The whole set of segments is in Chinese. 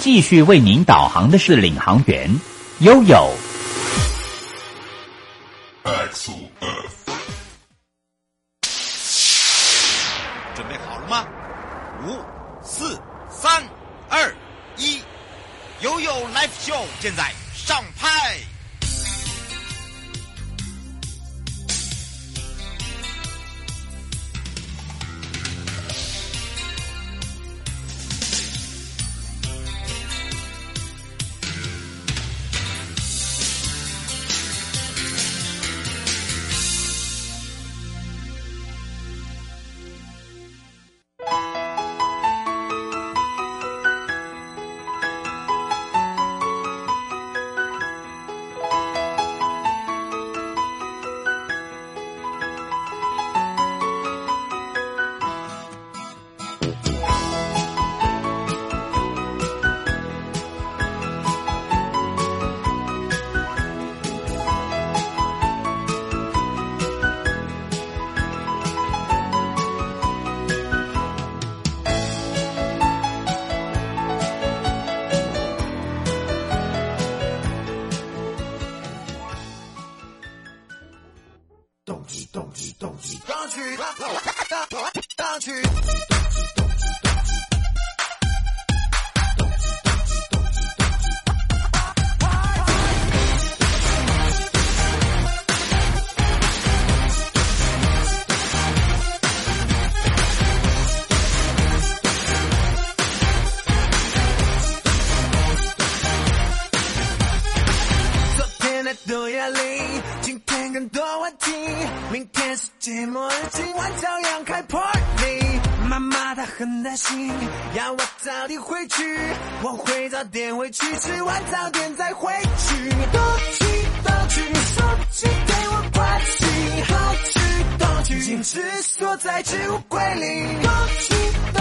继续为您导航的是领航员悠悠。只，锁在置物柜里。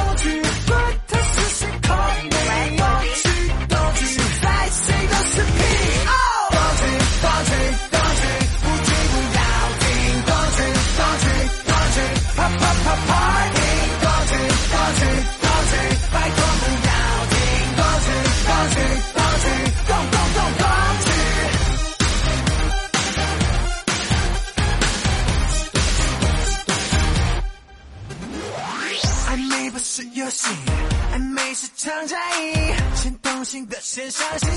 天下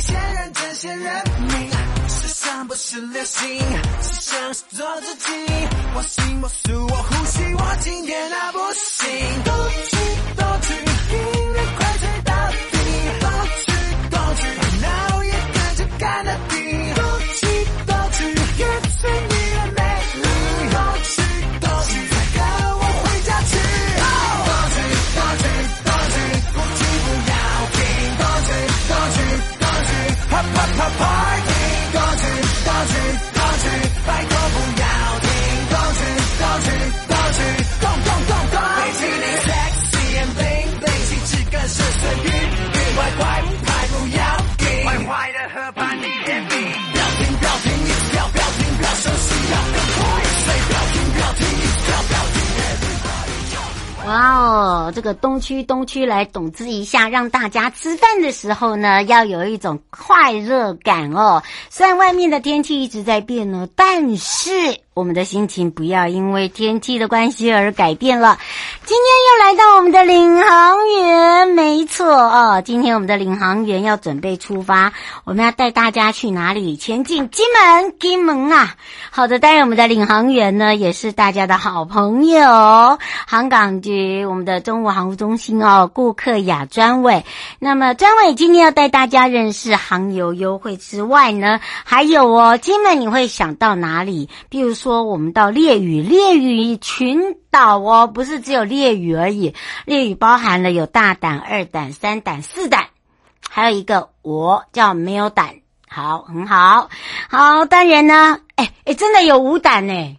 这个东区东区来懂知一下，让大家吃饭的时候呢，要有一种快乐感哦。虽然外面的天气一直在变呢，但是我们的心情不要因为天气的关系而改变了。今天又来到我们的领航员，没错哦。今天我们的领航员要准备出发，我们要带大家去哪里？前进金门，金门啊！好的，当然我们的领航员呢，也是大家的好朋友，航港局。我们的中国航务中心哦，顾客雅专委。那么专委今天要带大家认识航游优惠之外呢，还有哦，金门你会想到哪里？比如说说我们到烈屿，烈屿群岛哦，不是只有烈屿而已，烈屿包含了有大胆、二胆、三胆、四胆，还有一个我叫没有胆。好，很好，好，当然呢，哎哎，真的有五胆呢。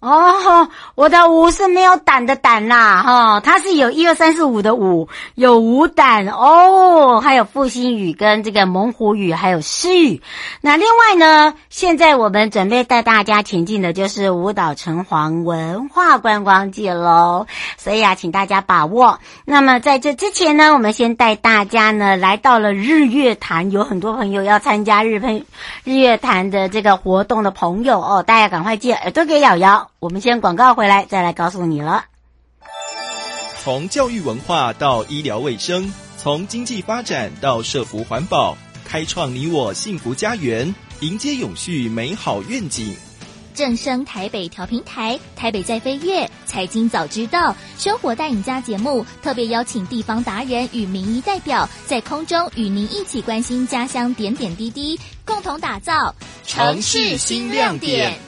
哦，我的无是没有胆的胆啦，哈、哦，它是有一二三四五的五，有五胆哦，还有复兴语跟这个猛虎语，还有诗语。那另外呢，现在我们准备带大家前进的就是舞蹈城隍文化观光季喽，所以啊，请大家把握。那么在这之前呢，我们先带大家呢来到了日月潭，有很多朋友要参加日喷日月潭的这个活动的朋友哦，大家赶快借耳朵给瑶瑶。我们先广告回来，再来告诉你了。从教育文化到医疗卫生，从经济发展到社福环保，开创你我幸福家园，迎接永续美好愿景。正声台北调频台，台北在飞跃，财经早知道，生活带你家节目特别邀请地方达人与民意代表，在空中与您一起关心家乡点点滴滴，共同打造城市新亮点。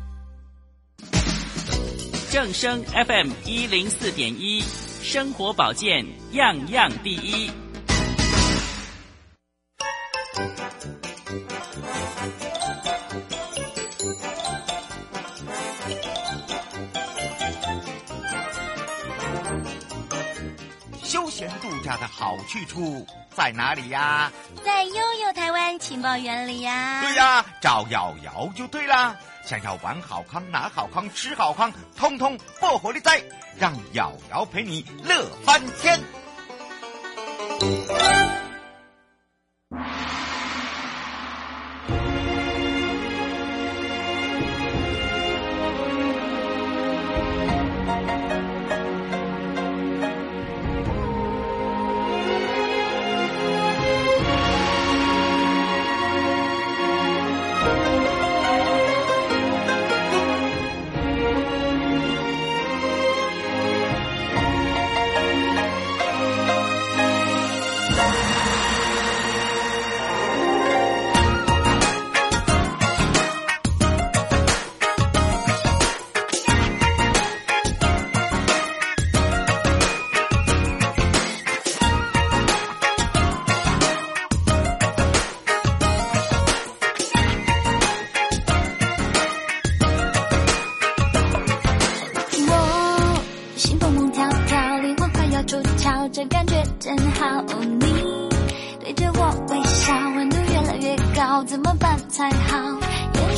正声 FM 一零四点一，生活保健样样第一。休闲度假的好去处在哪里呀？在悠悠台湾情报园里呀。对呀，找瑶瑶就对了。想要玩好康、拿好康、吃好康，通通不活力灾，让瑶瑶陪你乐翻天。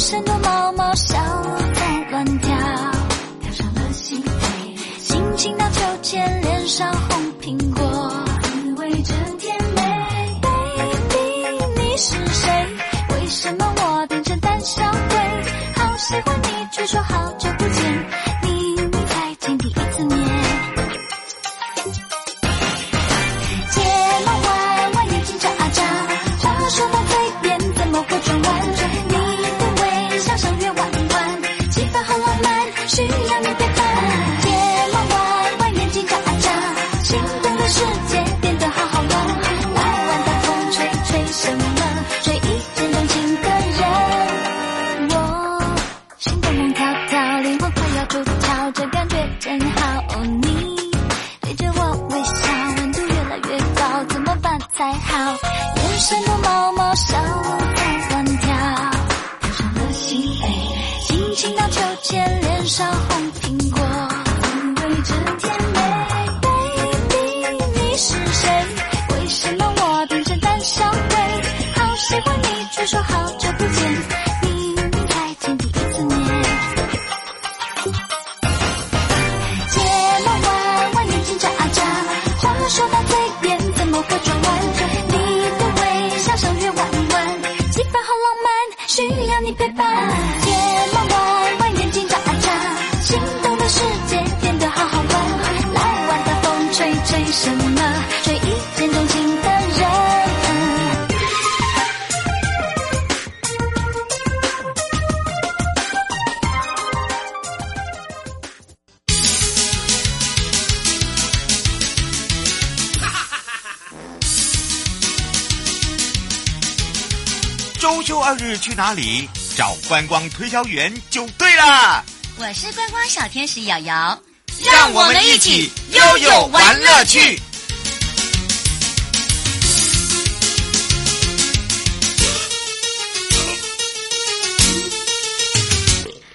身多毛毛，小鹿在乱跳，跳上了心扉，心情荡秋千，脸上红苹果。日去哪里？找观光推销员就对了。我是观光小天使瑶瑶，让我们一起悠悠玩乐趣。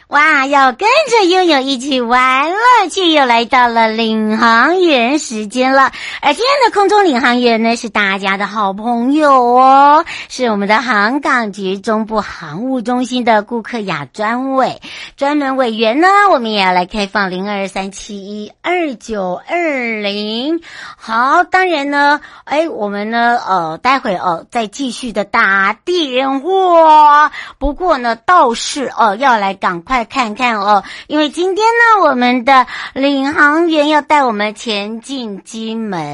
哇，要跟着悠悠一起玩乐趣，又来到了领航员时间了。而今天的空中领航员呢，是大家的好朋友哦，是我们的航港局中部航务中心的顾客雅专委专门委员呢。我们也要来开放零二三七一二九二零。好，当然呢，哎，我们呢，呃，待会哦，再继续的打电话。不过呢，倒是哦，要来赶快。看看哦，因为今天呢，我们的领航员要带我们前进金门，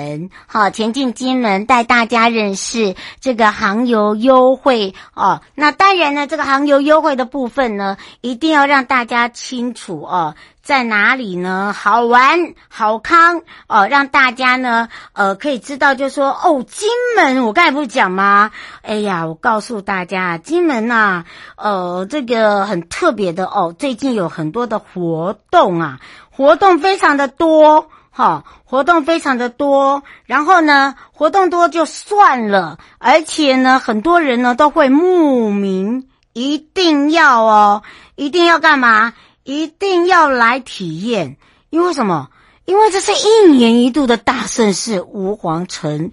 好，前进金门，带大家认识这个航游优惠哦。那当然呢，这个航游优惠的部分呢，一定要让大家清楚哦。在哪里呢？好玩、好康哦，让大家呢，呃，可以知道，就说哦，金门，我刚才不是讲吗？哎呀，我告诉大家，金门呐、啊，呃，这个很特别的哦，最近有很多的活动啊，活动非常的多，哈、哦，活动非常的多。然后呢，活动多就算了，而且呢，很多人呢都会慕名，一定要哦，一定要干嘛？一定要来体验，因为什么？因为这是一年一度的大盛事——吾皇城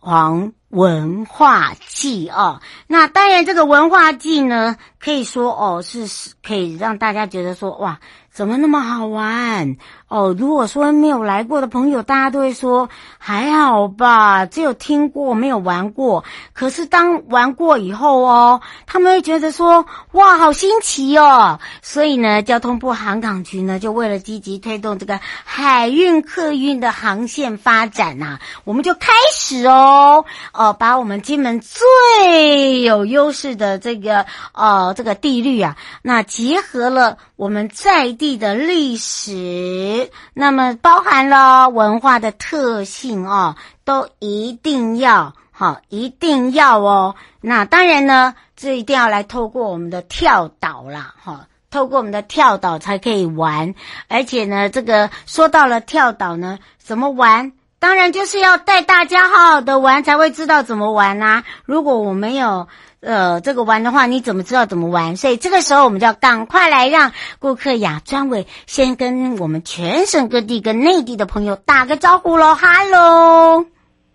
隍文化祭哦。那当然，这个文化祭呢，可以说哦，是可以让大家觉得说，哇，怎么那么好玩？哦，如果说没有来过的朋友，大家都会说还好吧，只有听过没有玩过。可是当玩过以后哦，他们会觉得说哇，好新奇哦。所以呢，交通部航港局呢，就为了积极推动这个海运客运的航线发展呐、我们就开始哦，哦，把我们金门最有优势的这个呃这个地域啊，那结合了我们在地的历史。那么包含了文化的特性哦，都一定要好，一定要哦。那当然呢，这一定要来透过我们的跳岛啦，哈，透过我们的跳岛才可以玩。而且呢，这个说到了跳岛呢，怎么玩？当然就是要带大家好好的玩，才会知道怎么玩啊。如果我没有。呃，这个玩的话，你怎么知道怎么玩？所以这个时候，我们就要赶快来让顾客亚专委先跟我们全省各地跟内地的朋友打个招呼喽，哈喽！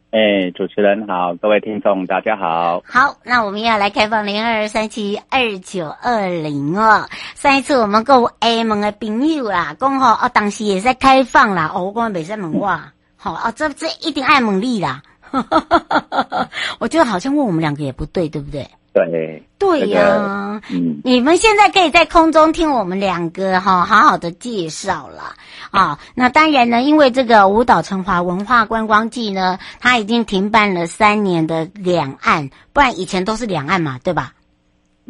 哎，主持人好，各位听众大家好。好，那我们要来开放零二三七二九二零哦。上一次我们跟厦门的朋友啦，讲好哦，当时也在开放啦。哦，我讲没在问我，好哦，这这一定爱猛力啦。我觉得好像问我们两个也不对，对不对？对，对呀、啊，嗯，你们现在可以在空中听我们两个哈，好好的介绍了啊。那当然呢，因为这个舞蹈成华文化观光季呢，它已经停办了三年的两岸，不然以前都是两岸嘛，对吧？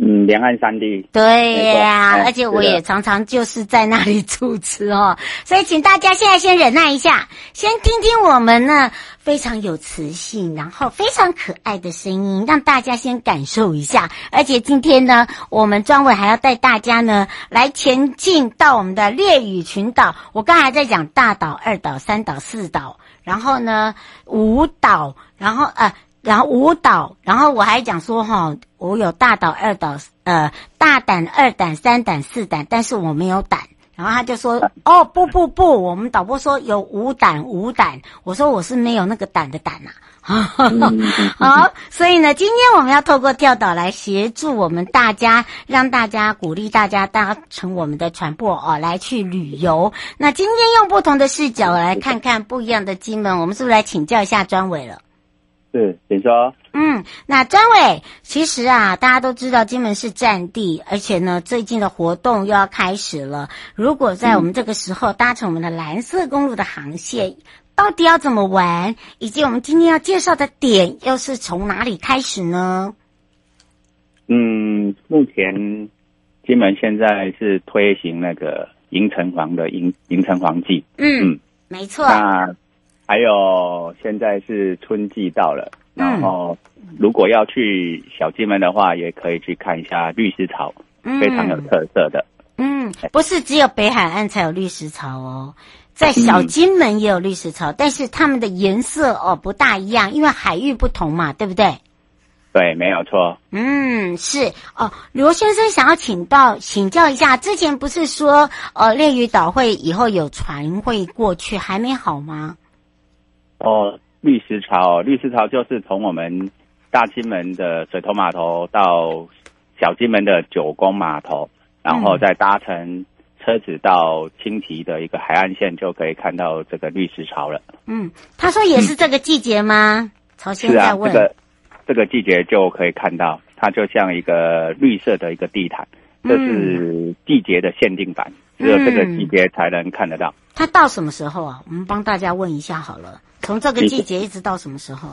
嗯，两岸三地。对呀、啊，而且我也常常就是在那里主持哦，所以请大家现在先忍耐一下，先听听我们呢非常有磁性，然后非常可爱的声音，让大家先感受一下。而且今天呢，我们专委还要带大家呢来前进到我们的烈屿群岛。我刚才在讲大岛、二岛、三岛、四岛，然后呢五岛，然后呃。然后舞蹈，然后我还讲说哈，我有大岛、二岛，呃，大胆、二胆、三胆、四胆，但是我没有胆。然后他就说，哦，不不不，我们导播说有五胆，五胆。我说我是没有那个胆的胆呐、啊。好，所以呢，今天我们要透过跳岛来协助我们大家，让大家鼓励大家搭乘我们的船舶哦，来去旅游。那今天用不同的视角来看看不一样的金门，我们是不是来请教一下专委了？是，请说。嗯，那张伟，其实啊，大家都知道金门是战地，而且呢，最近的活动又要开始了。如果在我们这个时候搭乘我们的蓝色公路的航线，嗯、到底要怎么玩？以及我们今天要介绍的点又是从哪里开始呢？嗯，目前金门现在是推行那个迎城隍的迎迎城隍祭。嗯，嗯没错。那还有，现在是春季到了，然后如果要去小金门的话，也可以去看一下绿石槽，嗯非常有特色的。嗯，不是只有北海岸才有绿石草哦，在小金门也有绿石槽，但是它们的颜色哦不大一样，因为海域不同嘛，对不对？对，没有错。嗯，是哦。罗先生想要请到请教一下，之前不是说呃烈屿岛会以后有船会过去，还没好吗？哦，绿石槽，绿石潮就是从我们大金门的水头码头到小金门的九宫码头，然后再搭乘车子到青提的一个海岸线，就可以看到这个绿石潮了。嗯，他说也是这个季节吗？曹先是啊，在问。这个这个季节就可以看到，它就像一个绿色的一个地毯，这是季节的限定版，只有这个季节才能看得到。它到什么时候啊？我们帮大家问一下好了，从这个季节一直到什么时候？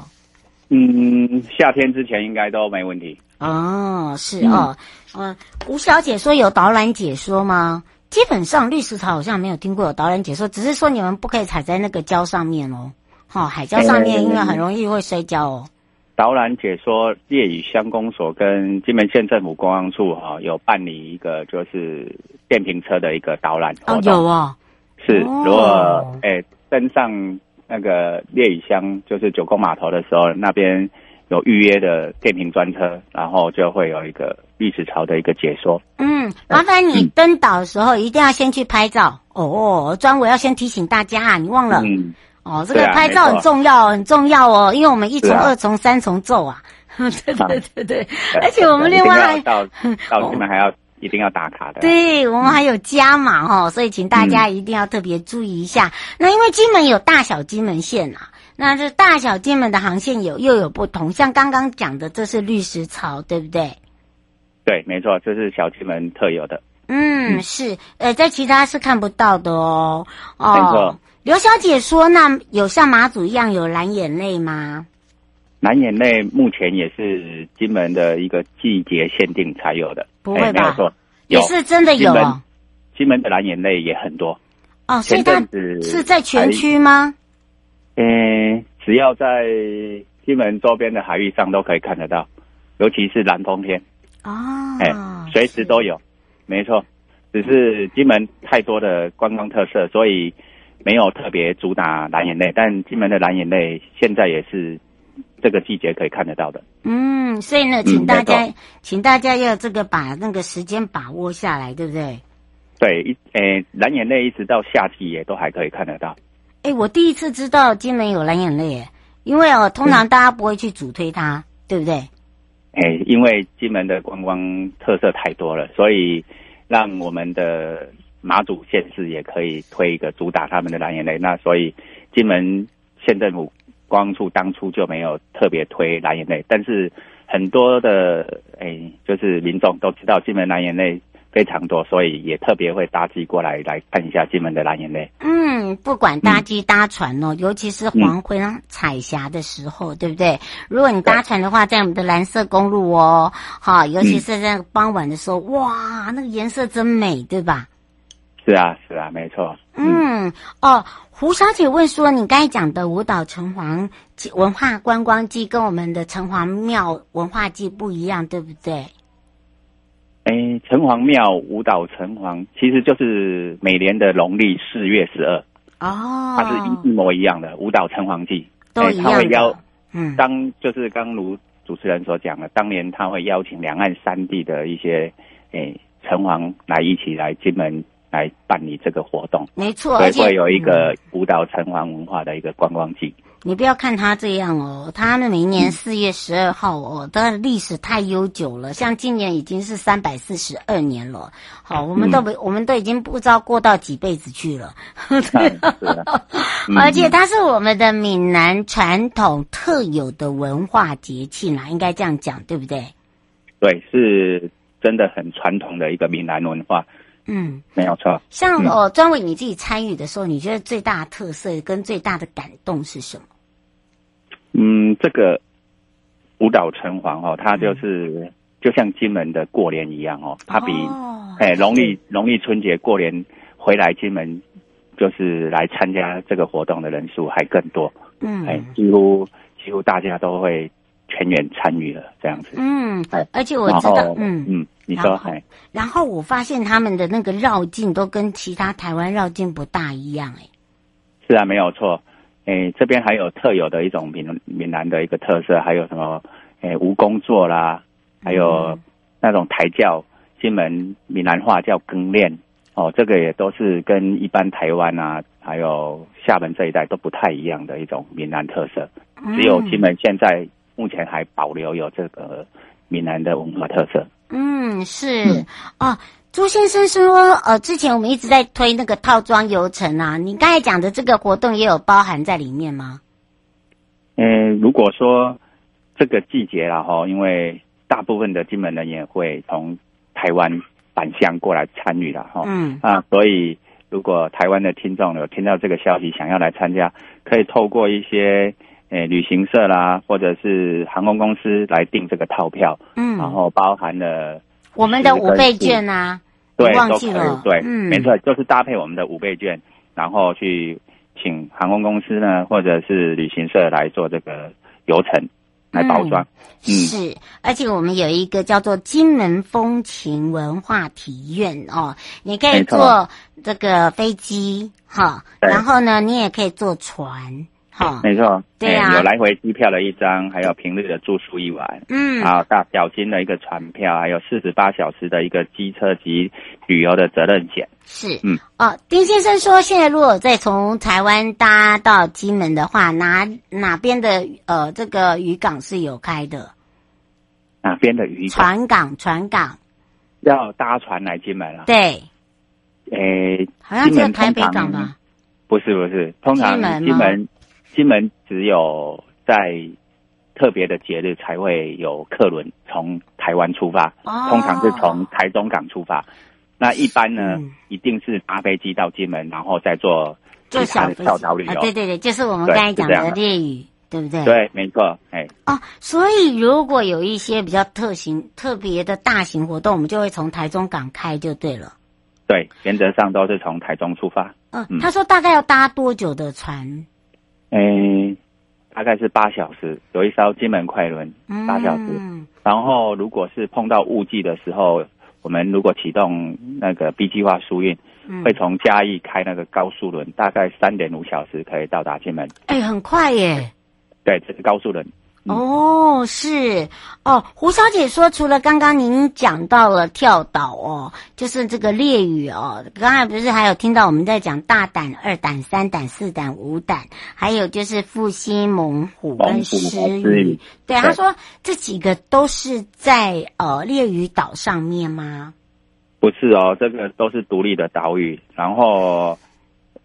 嗯，夏天之前应该都没问题。哦，是哦，嗯，吴小姐说有导览解说吗？基本上绿石草好像没有听过有导览解说，只是说你们不可以踩在那个礁上面哦，好、哦，海礁上面因为很容易会摔跤哦。导览解说，业余乡公所跟金门县政府公安处哈、哦、有办理一个就是电瓶车的一个导览哦，有哦，是，哦、如果哎登上那个烈屿乡就是九宫码头的时候，那边有预约的电瓶专车，然后就会有一个历史潮的一个解说。嗯，麻烦你登岛的时候一定要先去拍照、嗯、哦。专委要先提醒大家啊，你忘了。嗯哦，这个拍照很重要，很重要哦，因为我们一重、二重、三重奏啊，对对对对，而且我们另外还到到 金门还要一定要打卡的，对我们还有加码哦，所以请大家一定要特别注意一下。那因为金门有大小金门线啊，那这大小金门的航线有又有不同，像刚刚讲的，这是绿石槽，对不对？对，没错，这是小金门特有的。嗯，是，呃，在其他是看不到的哦。哦，没错。刘小姐说：“那有像马祖一样有蓝眼泪吗？”蓝眼泪目前也是金门的一个季节限定才有的，不会吧？没有错，也是真的有。金门的蓝眼泪也很多哦，所以它是在全区吗？嗯，只要在金门周边的海域上都可以看得到，尤其是蓝风天哦，哎，随时都有，没错。只是金门太多的观光特色，所以。没有特别主打蓝眼泪，但金门的蓝眼泪现在也是这个季节可以看得到的。嗯，所以呢，请大家，嗯、请大家要这个把那个时间把握下来，对不对？对，一诶，蓝眼泪一直到夏季也都还可以看得到。哎，我第一次知道金门有蓝眼泪，因为哦，通常大家不会去主推它，嗯、对不对？哎，因为金门的观光特色太多了，所以让我们的。马祖县市也可以推一个主打他们的蓝眼泪，那所以金门县政府观光处当初就没有特别推蓝眼泪，但是很多的哎，就是民众都知道金门蓝眼泪非常多，所以也特别会搭机过来来看一下金门的蓝眼泪。嗯，不管搭机搭船哦，嗯、尤其是黄昏彩霞的时候，嗯、对不对？如果你搭船的话，在我们的蓝色公路哦，好，尤其是在傍晚的时候，嗯、哇，那个颜色真美，对吧？是啊，是啊，没错。嗯，哦，胡小姐问说，你刚才讲的舞蹈城隍文化观光季跟我们的城隍庙文化季不一样，对不对？哎，城隍庙舞蹈城隍其实就是每年的农历四月十二哦，它是一模一样的舞蹈城隍季，都一样的。他会邀，嗯，当就是刚如主持人所讲的，当年他会邀请两岸三地的一些哎城隍来一起来金门。来办理这个活动，没错，而且会有一个舞蹈城隍文化的一个观光季。你不要看他这样哦，他们每年四月十二号哦，它的历史太悠久了，像今年已经是三百四十二年了。好，我们都没，嗯、我们都已经不知道过到几辈子去了。而且它是我们的闽南传统特有的文化节庆啦，应该这样讲，对不对？对，是真的很传统的一个闽南文化。嗯，没有错。像哦，专委你自己参与的时候，嗯、你觉得最大的特色跟最大的感动是什么？嗯，这个舞蹈城隍哦，它就是、嗯、就像金门的过年一样哦，它比哎农历农历春节过年回来金门，就是来参加这个活动的人数还更多。嗯，哎，几乎几乎大家都会全员参与了这样子。嗯，而且我知道，嗯嗯，你说，然，然后我发现他们的那个绕境都跟其他台湾绕境不大一样，哎。是啊，没有错。诶，这边还有特有的一种闽闽南的一个特色，还有什么？诶，蜈蚣座啦，还有那种台教，金门闽南话叫更练哦，这个也都是跟一般台湾啊，还有厦门这一带都不太一样的一种闽南特色。只有金门现在目前还保留有这个闽南的文化特色。嗯，是、嗯、哦。朱先生说：“呃，之前我们一直在推那个套装游程啊，你刚才讲的这个活动也有包含在里面吗？”嗯，如果说这个季节了哈，因为大部分的金门人也会从台湾返乡过来参与了哈，嗯啊，所以如果台湾的听众有听到这个消息，想要来参加，可以透过一些呃旅行社啦，或者是航空公司来订这个套票，嗯，然后包含了我们的五倍券啊。对，都可以。对，嗯，没错，就是搭配我们的五倍券，然后去请航空公司呢，或者是旅行社来做这个游程来包装。嗯，是，而且我们有一个叫做金门风情文化体验哦，你可以坐这个飞机哈，然后呢，你也可以坐船。好，没错，对呀、啊欸，有来回机票的一张，还有平日的住宿一晚，嗯，啊，大小金的一个船票，还有四十八小时的一个机车及旅游的责任险。是，嗯，哦，丁先生说，现在如果再从台湾搭到金门的话，哪哪边的呃这个渔港是有开的？哪边的渔港？船港，船港，要搭船来金门了。对，诶、欸，好像是台北港吧？不是，不是，通常金门。金门只有在特别的节日才会有客轮从台湾出发，哦，通常是从台中港出发。那一般呢，嗯，一定是搭飞机到金门，然后再坐其他的跳岛旅游。对对对，就是我们刚才讲的烈屿，对不对？对，没错。哎，哦，所以如果有一些比较特型、特别的大型活动，我们就会从台中港开，就对了。对，原则上都是从台中出发。嗯，他说大概要搭多久的船？诶、欸，大概是八小时，有一艘金门快轮，八小时。嗯。然后，如果是碰到雾季的时候，我们如果启动那个 B 计划疏运，嗯，会从嘉义开那个高速轮，大概三点五小时可以到达金门。哎、欸，很快耶！对，这是高速轮。嗯、哦，是哦，胡小姐说，除了刚刚您讲到了跳岛哦，就是这个烈屿哦，刚才不是还有听到我们在讲大胆、二胆、三胆、四胆、五胆，还有就是复兴、猛虎跟狮屿。对，他说这几个都是在呃烈屿岛上面吗？不是哦，这个都是独立的岛屿。然后，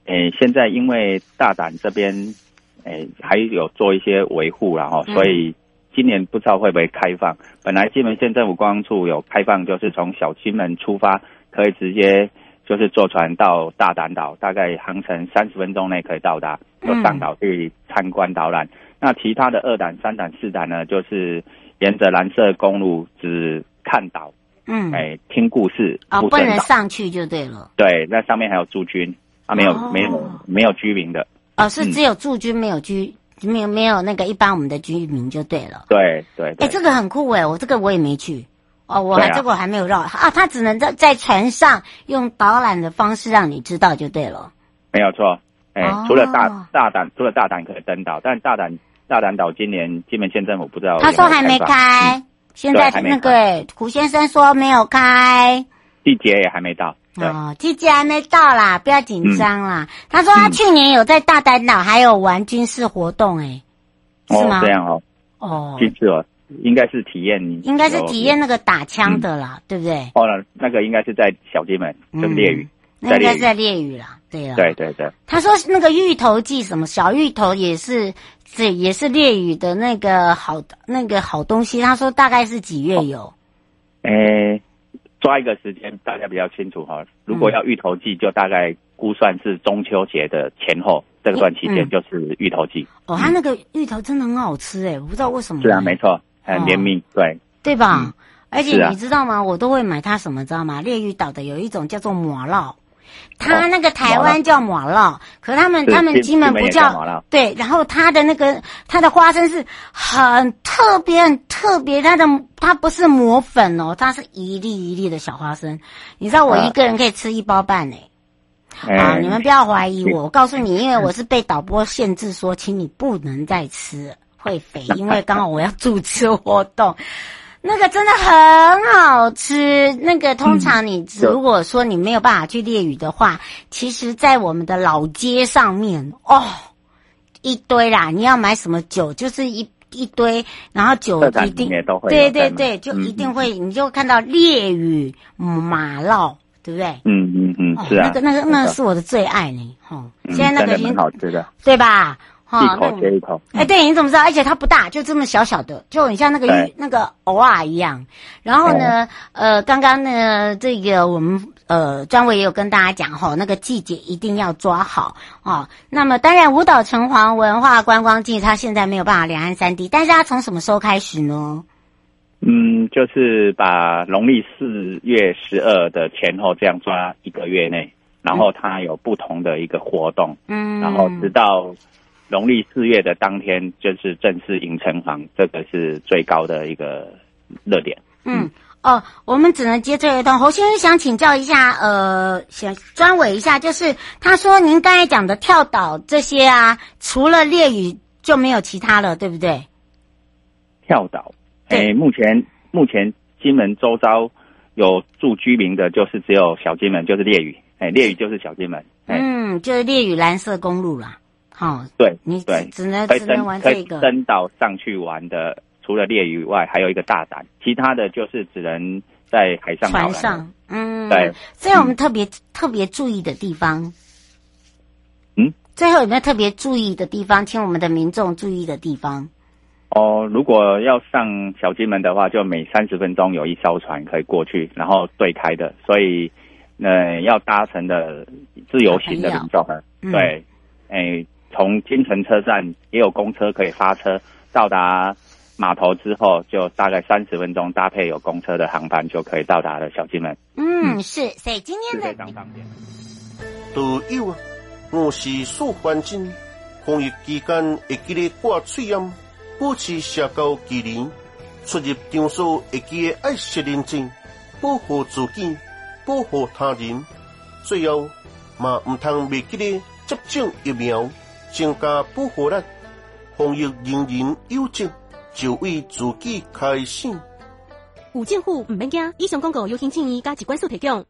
诶，现在因为大胆这边。哎，还有做一些维护，然后所以今年不知道会不会开放。嗯、本来金门县政府观光处有开放，就是从小金门出发，可以直接就是坐船到大胆岛，大概航程三十分钟内可以到达，就上岛去参观导览。嗯、那其他的二胆、三胆、四胆呢，就是沿着蓝色公路只看岛，嗯，哎，听故事，哦，不能上去就对了。对，那上面还有驻军，啊，没有，哦、没有，没有居民的。哦，是只有驻军没有居，没有没有那个一般我们的居民就对了。对对。哎，这个很酷哎，我这个我也没去。哦，我还、啊、这个我还没有绕啊，他只能在在船上用导览的方式让你知道就对了。没有错，哎、哦，除了大大胆，除了大胆可以登岛，但大胆大胆岛今年金门县政府不知道有有。他说还没开，嗯、现在那个胡先生说没有开，季节也还没到。哦，季节还没到啦，不要紧张啦、嗯。他说他去年有在大胆岛还有玩军事活动、欸，哎、哦，是吗？这样哦，哦，军事哦，应该是体验，应该是体验那个打枪的啦、嗯，对不对？哦，那个应该是在小金门，就烈屿，那应该是在猎屿啦，对啊，对对对。他说那个芋头记什么小芋头也是，这也是猎屿的那个好那个好东西。他说大概是几月有？哎、哦。欸抓一个时间，大家比较清楚哈。如果要芋头季，就大概估算是中秋节的前后、嗯、这段期间，就是芋头季。哦，它那个芋头真的很好吃诶，我不知道为什么。是啊，没错，很绵密，哦、对对吧、嗯？而且你知道吗？我都会买它什么，知道吗？烈屿岛的有一种叫做魔烙，他那个台湾叫麻酪，可他们他们金门不叫叫对，然后他的那个它的花生是很特别很特别，它的它不是磨粉哦，它是一粒一粒的小花生，你知道我啊。一个人可以吃一包半呢。哎。啊，你们不要怀疑我，我告诉你，因为我是被导播限制说，请你不能再吃，会肥，因为刚好我要主持活动。那个真的很好吃。那个通常你如果说你没有办法去猎鱼的话，其实，在我们的老街上面哦，一堆啦。你要买什么酒，就是一一堆，然后酒一定对对对，就嗯一定会，你就看到猎鱼马烙，对不对？嗯嗯嗯哦，是啊，那个那个那是我的最爱呢，哈、嗯现在那个已经好吃的，对吧？哈、一口接一口。哎，对，你怎么知道？而且它不大，就这么小小的，就很像那个对哦那个偶尔一样。然后呢，呃，刚刚呢，这个我们呃专委也有跟大家讲哈，那个季节一定要抓好哦。那么当然，五岛城隍文化观光季它现在没有办法两岸三地，但是它从什么时候开始呢？嗯，就是把农历四月十二的前后这样抓一个月内，然后它有不同的一个活动，嗯，然后直到农历四月的当天，就是正式迎城隍，这个是最高的一个热点。嗯，哦，我们只能接这一段。侯先生想请教一下，呃，想专委一下，就是他说您刚才讲的跳岛这些啊，除了烈屿就没有其他了，对不对？跳岛，对诶，目前目前金门周遭有住居民的，就是只有小金门，就是烈屿，诶，烈屿就是小金门，诶，嗯，就是烈屿蓝色公路啦。好、对，你只对，只能只能玩这个。登岛上去玩的，除了猎鱼外，还有一个大胆，其他的就是只能在海上船上，嗯，对。所以我们特别、特别注意的地方，嗯，最后有没有特别注意的地方？请我们的民众注意的地方。哦，如果要上小金门的话，就每三十分钟有一艘船可以过去，然后对开的，所以，呃，要搭乘的自由行的民众对，诶，从金城车站也有公车可以发车，到达码头之后，就大概三十分钟搭配有公车的航班就可以到达了小金门，嗯，是，所以今天的常方便。都有啊，我是素环境，防疫期间会记得挂嘴烟，保持社交距离，出入场所会记得爱惜认真，保护自己，保护他人。最后嘛唔通未记得接种疫苗，增加保护力。防疫人人有责，就为自己开心。有政府唔免惊，以上广告由行政院加机关所提供。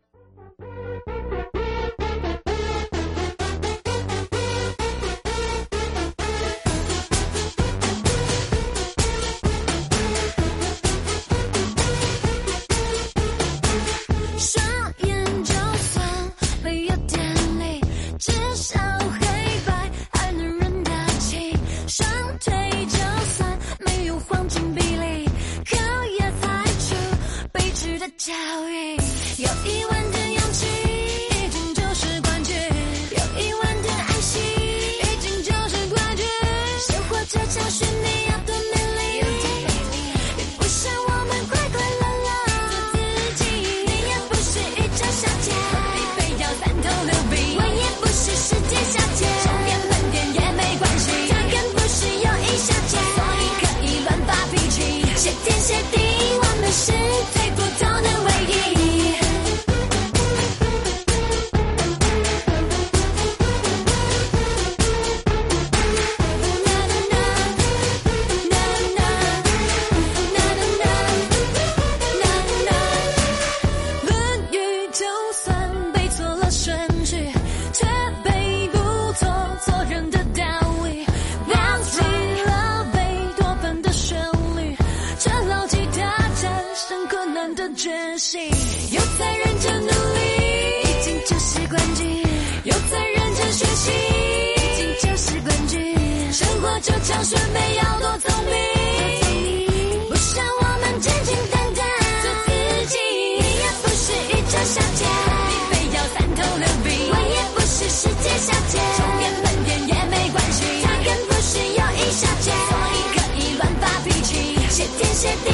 像是没要多聪明，不像我们简简单单做自己。你也不是一只小姐，你非要三头六臂。我也不是世界小姐，充电闷点也没关系。他更不是友谊小姐，所以可以乱发脾气。谢天谢地，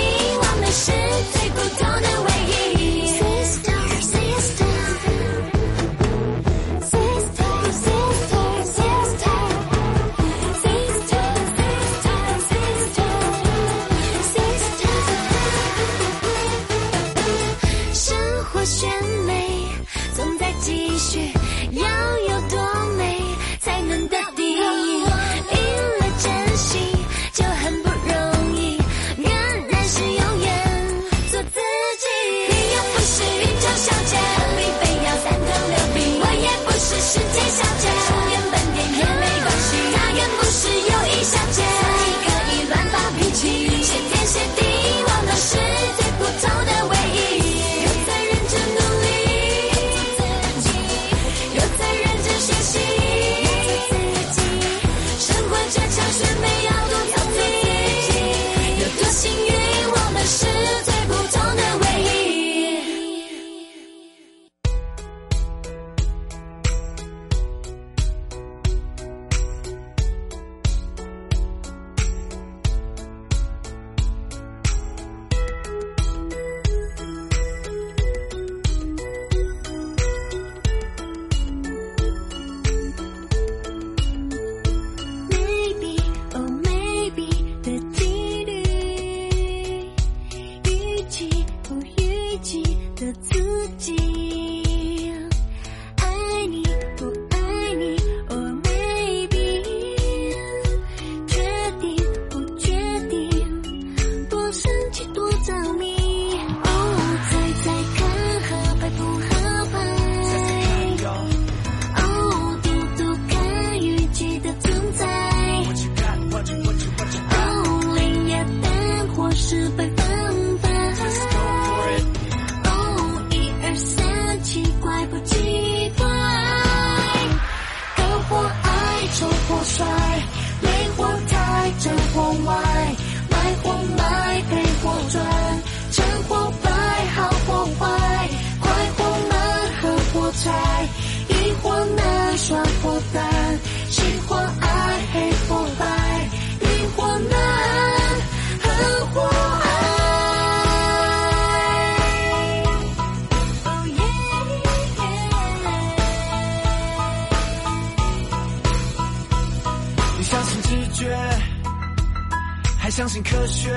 相信科学。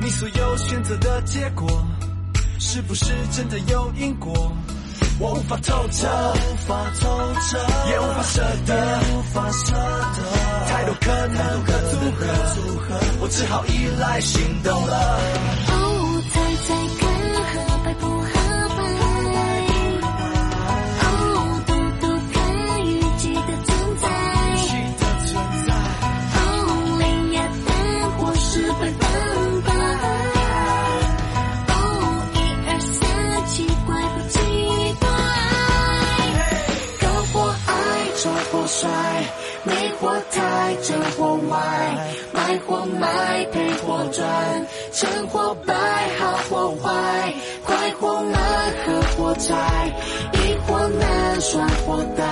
你所有选择的结果，是不是真的有因果？我无法透彻，无法透彻，也无法舍得，也无法舍得。太多可能的组合，我只好依赖行动了。卖，赔或赚，成或败，好或坏，快或慢，合或拆，易或难，算或淡，